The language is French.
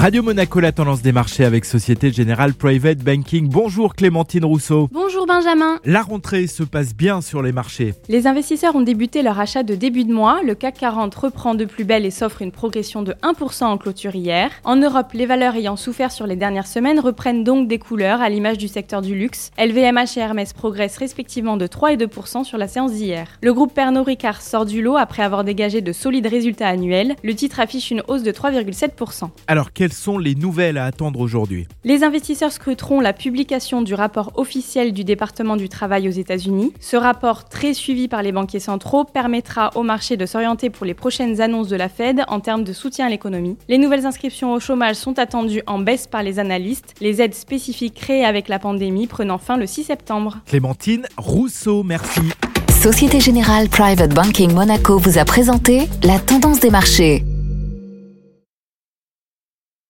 Radio Monaco, la tendance des marchés avec Société Générale Private Banking. Bonjour Clémentine Rousseau. Bonjour Benjamin. La rentrée se passe bien sur les marchés. Les investisseurs ont débuté leur achat de début de mois. Le CAC 40 reprend de plus belle et s'offre une progression de 1% en clôture hier. En Europe, les valeurs ayant souffert sur les dernières semaines reprennent donc des couleurs à l'image du secteur du luxe. LVMH et Hermès progressent respectivement de 3 et 2% sur la séance d'hier. Le groupe Pernod Ricard sort du lot après avoir dégagé de solides résultats annuels. Le titre affiche une hausse de 3,7%. Alors quelles sont les nouvelles à attendre aujourd'hui Les investisseurs scruteront la publication du rapport officiel du département du travail aux États-Unis. Ce rapport, très suivi par les banquiers centraux, permettra au marché de s'orienter pour les prochaines annonces de la Fed en termes de soutien à l'économie. Les nouvelles inscriptions au chômage sont attendues en baisse par les analystes, les aides spécifiques créées avec la pandémie prenant fin le 6 septembre. Clémentine Rousseau, merci. Société Générale Private Banking Monaco vous a présenté la tendance des marchés.